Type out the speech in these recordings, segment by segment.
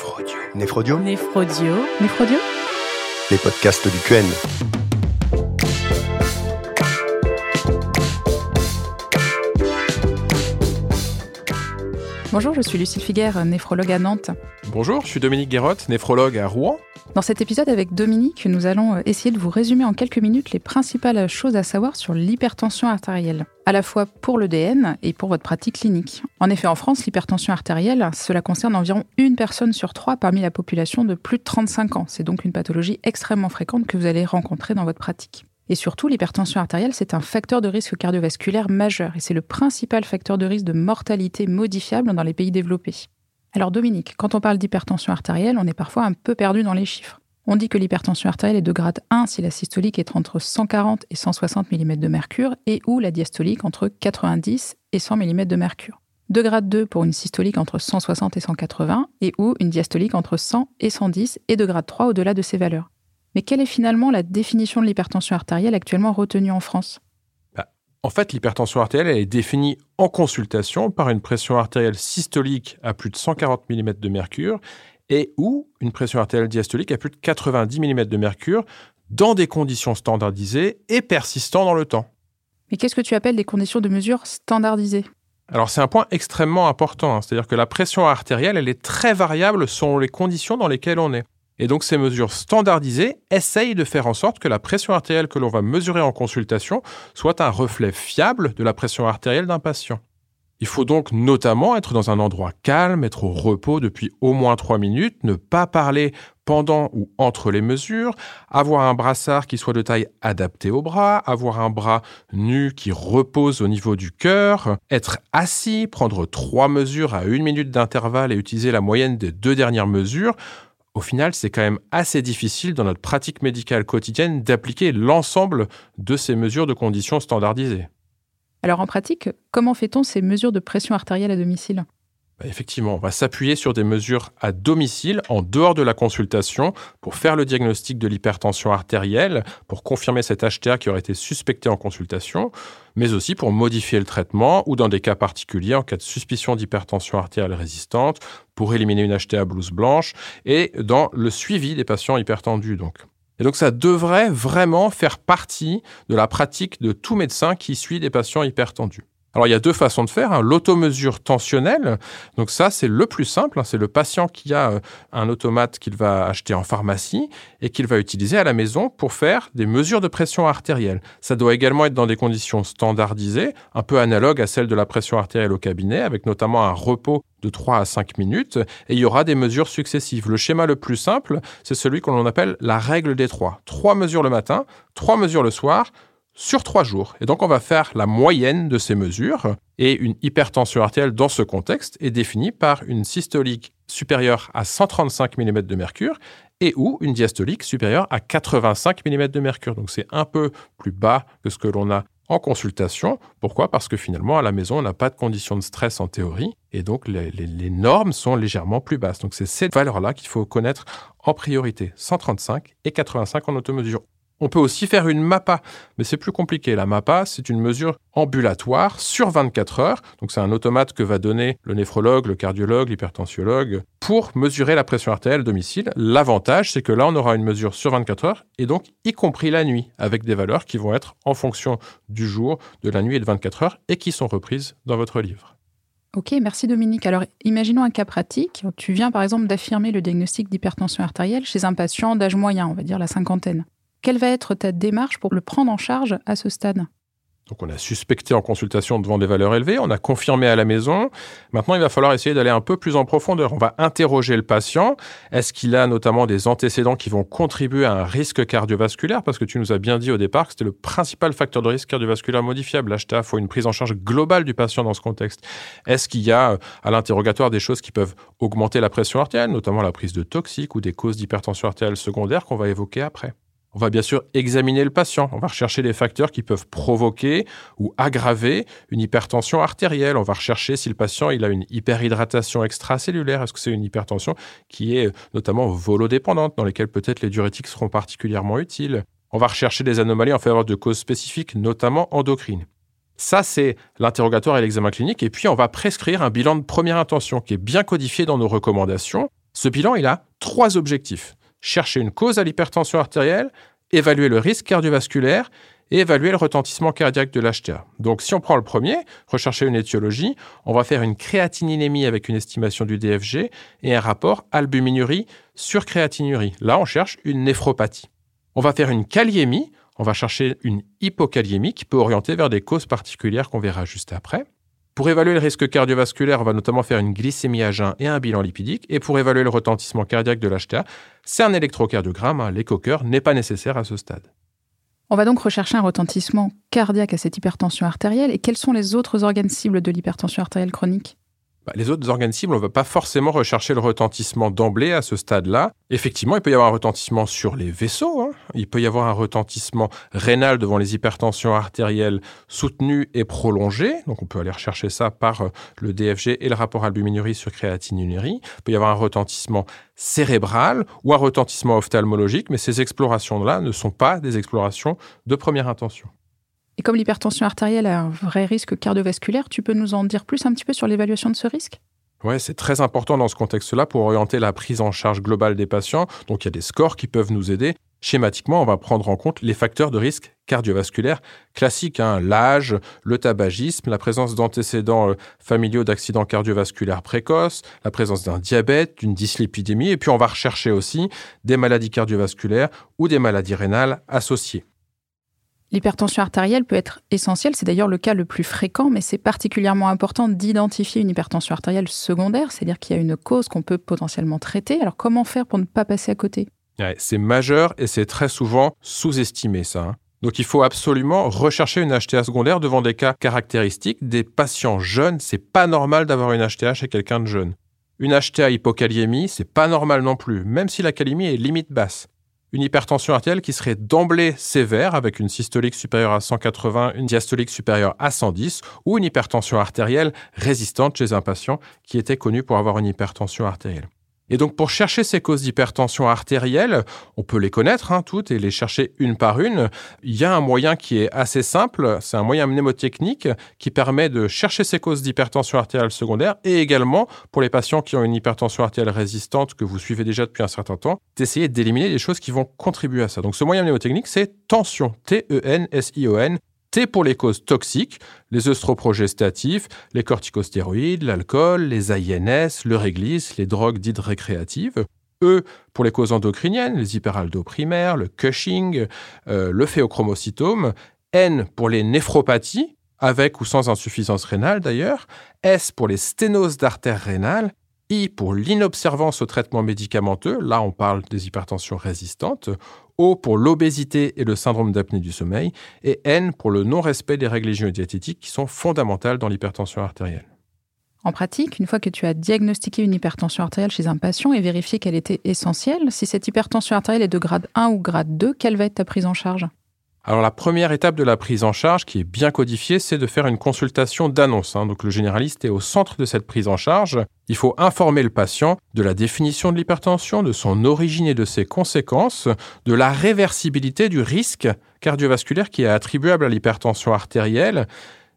Néphrodio. Néphrodio. Néphrodio. Néphrodio. Les podcasts du QN. Bonjour, je suis Lucille Figuère, néphrologue à Nantes. Bonjour, je suis Dominique Guérotte, néphrologue à Rouen. Dans cet épisode avec Dominique, nous allons euh, essayer de vous résumer en quelques minutes les principales choses à savoir sur l'hypertension artérielle, à la fois pour l'EDN et pour votre pratique clinique. En effet, en France, l'hypertension artérielle, cela concerne environ une personne sur trois parmi la population de plus de 35 ans. C'est donc une pathologie extrêmement fréquente que vous allez rencontrer dans votre pratique. Et surtout, l'hypertension artérielle, c'est un facteur de risque cardiovasculaire majeur et c'est le principal facteur de risque de mortalité modifiable dans les pays développés. Alors Dominique, quand on parle d'hypertension artérielle, on est parfois un peu perdu dans les chiffres. On dit que l'hypertension artérielle est de grade 1 si la systolique est entre 140 et 160 mm de mercure et ou la diastolique entre 90 et 100 mm de mercure. De grade 2 pour une systolique entre 160 et 180 et ou une diastolique entre 100 et 110 et de grade 3 au-delà de ces valeurs. Mais quelle est finalement la définition de l'hypertension artérielle actuellement retenue en France? En fait, l'hypertension artérielle est définie en consultation par une pression artérielle systolique à plus de 140 mm de mercure et ou une pression artérielle diastolique à plus de 90 mm de mercure dans des conditions standardisées et persistantes dans le temps. Mais qu'est-ce que tu appelles des conditions de mesure standardisées? Alors c'est un point extrêmement important, hein. c'est-à-dire que la pression artérielle, elle est très variable selon les conditions dans lesquelles on est. Et donc ces mesures standardisées essayent de faire en sorte que la pression artérielle que l'on va mesurer en consultation soit un reflet fiable de la pression artérielle d'un patient. Il faut donc notamment être dans un endroit calme, être au repos depuis au moins 3 minutes, ne pas parler pendant ou entre les mesures, avoir un brassard qui soit de taille adaptée au bras, avoir un bras nu qui repose au niveau du cœur, être assis, prendre trois mesures à une minute d'intervalle et utiliser la moyenne des deux dernières mesures au final, c'est quand même assez difficile dans notre pratique médicale quotidienne d'appliquer l'ensemble de ces mesures de conditions standardisées. Alors en pratique, comment fait-on ces mesures de pression artérielle à domicile? Effectivement, on va s'appuyer sur des mesures à domicile, en dehors de la consultation, pour faire le diagnostic de l'hypertension artérielle, pour confirmer cet HTA qui aurait été suspecté en consultation, mais aussi pour modifier le traitement ou dans des cas particuliers, en cas de suspicion d'hypertension artérielle résistante, pour éliminer une HTA blouse blanche, et dans le suivi des patients hypertendus. Et donc ça devrait vraiment faire partie de la pratique de tout médecin qui suit des patients hypertendus. Alors il y a deux façons de faire. Hein. L'automesure tensionnelle, donc ça c'est le plus simple. Hein. C'est le patient qui a euh, un automate qu'il va acheter en pharmacie et qu'il va utiliser à la maison pour faire des mesures de pression artérielle. Ça doit également être dans des conditions standardisées, un peu analogues à celles de la pression artérielle au cabinet, avec notamment un repos de 3 à 5 minutes, et il y aura des mesures successives. Le schéma le plus simple, c'est celui qu'on appelle la règle des trois. Trois mesures le matin, trois mesures le soir, sur trois jours. Et donc, on va faire la moyenne de ces mesures. Et une hypertension artérielle dans ce contexte est définie par une systolique supérieure à 135 mm de mercure et ou une diastolique supérieure à 85 mm de mercure. Donc, c'est un peu plus bas que ce que l'on a en consultation. Pourquoi? Parce que finalement, à la maison, on n'a pas de conditions de stress en théorie. Et donc, les, normes sont légèrement plus basses. Donc, c'est cette valeur-là qu'il faut connaître en priorité. 135 et 85 en automesure. On peut aussi faire une MAPA, mais c'est plus compliqué. La MAPA, c'est une mesure ambulatoire sur 24 heures. Donc c'est un automate que va donner le néphrologue, le cardiologue, l'hypertensiologue pour mesurer la pression artérielle domicile. L'avantage, c'est que là, on aura une mesure sur 24 heures et donc y compris la nuit avec des valeurs qui vont être en fonction du jour, de la nuit et de 24 heures et qui sont reprises dans votre livre. Ok, merci Dominique. Alors, imaginons un cas pratique. Tu viens par exemple d'affirmer le diagnostic d'hypertension artérielle chez un patient d'âge moyen, on va dire la cinquantaine. Quelle va être ta démarche pour le prendre en charge à ce stade? Donc on a suspecté en consultation devant des valeurs élevées, on a confirmé à la maison. Maintenant, il va falloir essayer d'aller un peu plus en profondeur. On va interroger le patient. Est-ce qu'il a notamment des antécédents qui vont contribuer à un risque cardiovasculaire? Parce que tu nous as bien dit au départ que c'était le principal facteur de risque cardiovasculaire modifiable. L'HTA, il faut une prise en charge globale du patient dans ce contexte. Est-ce qu'il y a euh, à l'interrogatoire des choses qui peuvent augmenter la pression artérielle, notamment la prise de toxiques ou des causes d'hypertension artérielle secondaire qu'on va évoquer après? On va bien sûr examiner le patient. On va rechercher les facteurs qui peuvent provoquer ou aggraver une hypertension artérielle. On va rechercher si le patient a une hyperhydratation extracellulaire. Est-ce que c'est une hypertension qui est notamment volodépendante, dans lesquelles peut-être les diurétiques seront particulièrement utiles? On va rechercher des anomalies en faveur de causes spécifiques, notamment endocrines. Ça, c'est l'interrogatoire et l'examen clinique. Et puis, on va prescrire un bilan de première intention qui est bien codifié dans nos recommandations Ce bilan, il a trois objectifs. Chercher une cause à l'hypertension artérielle, évaluer le risque cardiovasculaire et évaluer le retentissement cardiaque de l'HTA. Donc si on prend le premier, rechercher une étiologie, on va faire une créatininémie avec une estimation du DFG et un rapport albuminurie sur créatinurie. Là, on cherche une néphropathie. On va faire une kaliémie, on va chercher une hypokaliémie qui peut orienter vers des causes particulières qu'on verra juste après. Pour évaluer le risque cardiovasculaire, on va notamment faire une glycémie à jeun et un bilan lipidique. Et pour évaluer le retentissement cardiaque de l'HTA, c'est un électrocardiogramme. Hein. L'écho-cœur n'est pas nécessaire à ce stade. On va donc rechercher un retentissement cardiaque à cette hypertension artérielle. Et quels sont les autres organes cibles de l'hypertension artérielle chronique? Les autres organes cibles, on ne va pas forcément rechercher le retentissement d'emblée à ce stade-là. Effectivement, il peut y avoir un retentissement sur les vaisseaux, hein. il peut y avoir un retentissement rénal devant les hypertensions artérielles soutenues et prolongées. Donc on peut aller rechercher ça par euh, le DFG et le rapport albuminurie sur créatinurie. Il peut y avoir un retentissement cérébral ou un retentissement ophtalmologique, mais ces explorations-là ne sont pas des explorations de première intention. Et comme l'hypertension artérielle a un vrai risque cardiovasculaire, tu peux nous en dire plus un petit peu sur l'évaluation de ce risque? Oui, c'est très important dans ce contexte-là pour orienter la prise en charge globale des patients. Donc il y a des scores qui peuvent nous aider. Schématiquement, on va prendre en compte les facteurs de risque cardiovasculaire classiques, hein. l'âge, le tabagisme, la présence d'antécédents euh, familiaux d'accidents cardiovasculaires précoces, la présence d'un diabète, d'une dyslipidémie, et puis on va rechercher aussi des maladies cardiovasculaires ou des maladies rénales associées. L'hypertension artérielle peut être essentielle, c'est d'ailleurs le cas le plus fréquent, mais c'est particulièrement important d'identifier une hypertension artérielle secondaire, c'est-à-dire qu'il y a une cause qu'on peut potentiellement traiter. Alors comment faire pour ne pas passer à côté? C'est majeur et c'est très souvent sous-estimé ça. Hein. Donc il faut absolument rechercher une HTA secondaire devant des cas caractéristiques. Des patients jeunes, c'est pas normal d'avoir une HTA chez quelqu'un de jeune. Une HTA hypokaliémie, c'est pas normal non plus, même si la calémie est limite basse une hypertension artérielle qui serait d'emblée sévère avec une systolique supérieure à 180, une diastolique supérieure à 110 ou une hypertension artérielle résistante chez un patient qui était connu pour avoir une hypertension artérielle. Et donc pour chercher ces causes d'hypertension artérielle, on peut les connaître hein, toutes et les chercher une par une. Il y a un moyen qui est assez simple, c'est un moyen mnémotechnique qui permet de chercher ces causes d'hypertension artérielle secondaire et également pour les patients qui ont une hypertension artérielle résistante que vous suivez déjà depuis un certain temps, d'essayer d'éliminer les choses qui vont contribuer à ça. Donc ce moyen mnémotechnique, c'est tension, T-E-N-S-I-O-N, T pour les causes toxiques, les œstroprogestatifs, les corticostéroïdes, l'alcool, les INS, le réglisse, les drogues dites récréatives. E pour les causes endocriniennes, les hyperaldos primaires, le Cushing, euh, le phéochromocytome. N pour les néphropathies, avec ou sans insuffisance rénale d'ailleurs. S pour les sténoses d'artères rénales. I pour l'inobservance au traitement médicamenteux, là on parle des hypertensions résistantes. O pour l'obésité et le syndrome d'apnée du sommeil, et N pour le non-respect des règles hygiéno-diététiques qui sont fondamentales dans l'hypertension artérielle. En pratique, une fois que tu as diagnostiqué une hypertension artérielle chez un patient et vérifié qu'elle était essentielle, si cette hypertension artérielle est de grade 1 ou grade 2, quelle va être ta prise en charge? Alors la première étape de la prise en charge, qui est bien codifiée, c'est de faire une consultation d'annonce. Hein. Donc le généraliste est au centre de cette prise en charge. Il faut informer le patient de la définition de l'hypertension, de son origine et de ses conséquences, de la réversibilité du risque cardiovasculaire qui est attribuable à l'hypertension artérielle,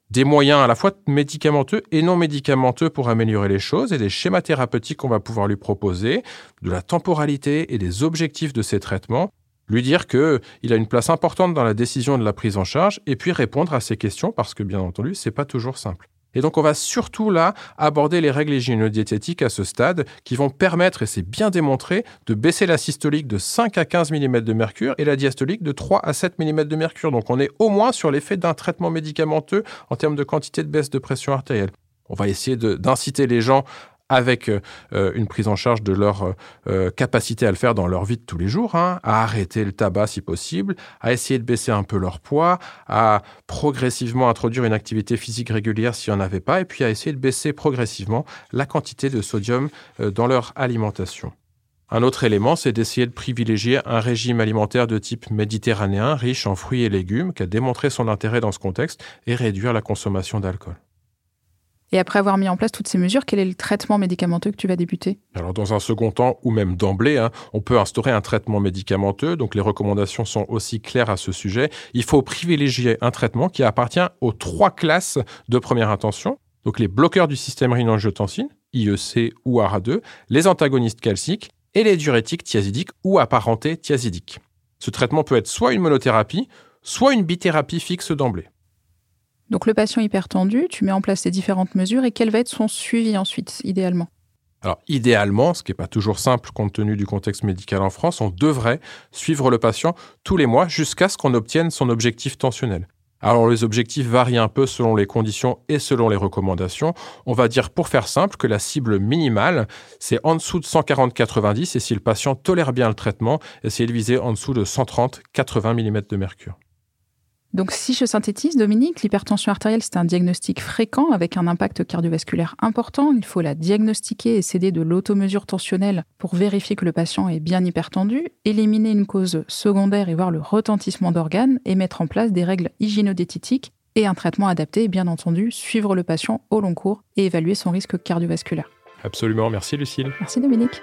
des moyens à la fois médicamenteux et non médicamenteux pour améliorer les choses et des schémas thérapeutiques qu'on va pouvoir lui proposer, de la temporalité et des objectifs de ces traitements lui dire qu'il a une place importante dans la décision de la prise en charge et puis répondre à ces questions parce que bien entendu, c'est pas toujours simple. Et donc, on va surtout là aborder les règles hygiéno-diététiques à ce stade qui vont permettre, et c'est bien démontré, de baisser la systolique de 5 à 15 mm de mercure et la diastolique de 3 à 7 mm de mercure. Donc, on est au moins sur l'effet d'un traitement médicamenteux en termes de quantité de baisse de pression artérielle. On va essayer d'inciter les gens avec euh, euh, une prise en charge de leur euh, capacité à le faire dans leur vie de tous les jours, hein, à arrêter le tabac si possible, à essayer de baisser un peu leur poids, à progressivement introduire une activité physique régulière s'il n'y en avait pas, et puis à essayer de baisser progressivement la quantité de sodium dans leur alimentation. Un autre élément, c'est d'essayer de privilégier un régime alimentaire de type méditerranéen, riche en fruits et légumes, qui a démontré son intérêt dans ce contexte, et réduire la consommation d'alcool. Et après avoir mis en place toutes ces mesures, quel est le traitement médicamenteux que tu vas débuter? Alors dans un second temps, ou même d'emblée, hein, on peut instaurer un traitement médicamenteux. Donc les recommandations sont aussi claires à ce sujet. Il faut privilégier un traitement qui appartient aux trois classes de première intention. Donc les bloqueurs du système rénine-angiotensine, IEC ou ARA2, les antagonistes calciques et les diurétiques thiazidiques ou apparentés thiazidiques. Ce traitement peut être soit une monothérapie, soit une bithérapie fixe d'emblée. Donc le patient hypertendu, tu mets en place ces différentes mesures et quel va être son suivi ensuite, idéalement? Alors, idéalement, ce qui n'est pas toujours simple compte tenu du contexte médical en France, on devrait suivre le patient tous les mois jusqu'à ce qu'on obtienne son objectif tensionnel. Alors, les objectifs varient un peu selon les conditions et selon les recommandations. On va dire, pour faire simple, que la cible minimale, c'est en dessous de 140-90 et si le patient tolère bien le traitement, essayer de viser en dessous de 130-80 mm de mercure. Donc si je synthétise, Dominique, l'hypertension artérielle, c'est un diagnostic fréquent avec un impact cardiovasculaire important. Il faut la diagnostiquer et céder de l'automesure tensionnelle pour vérifier que le patient est bien hypertendu, éliminer une cause secondaire et voir le retentissement d'organes et mettre en place des règles hygiénodétitiques et un traitement adapté et bien entendu suivre le patient au long cours et évaluer son risque cardiovasculaire. Absolument, merci Lucille. Merci Dominique.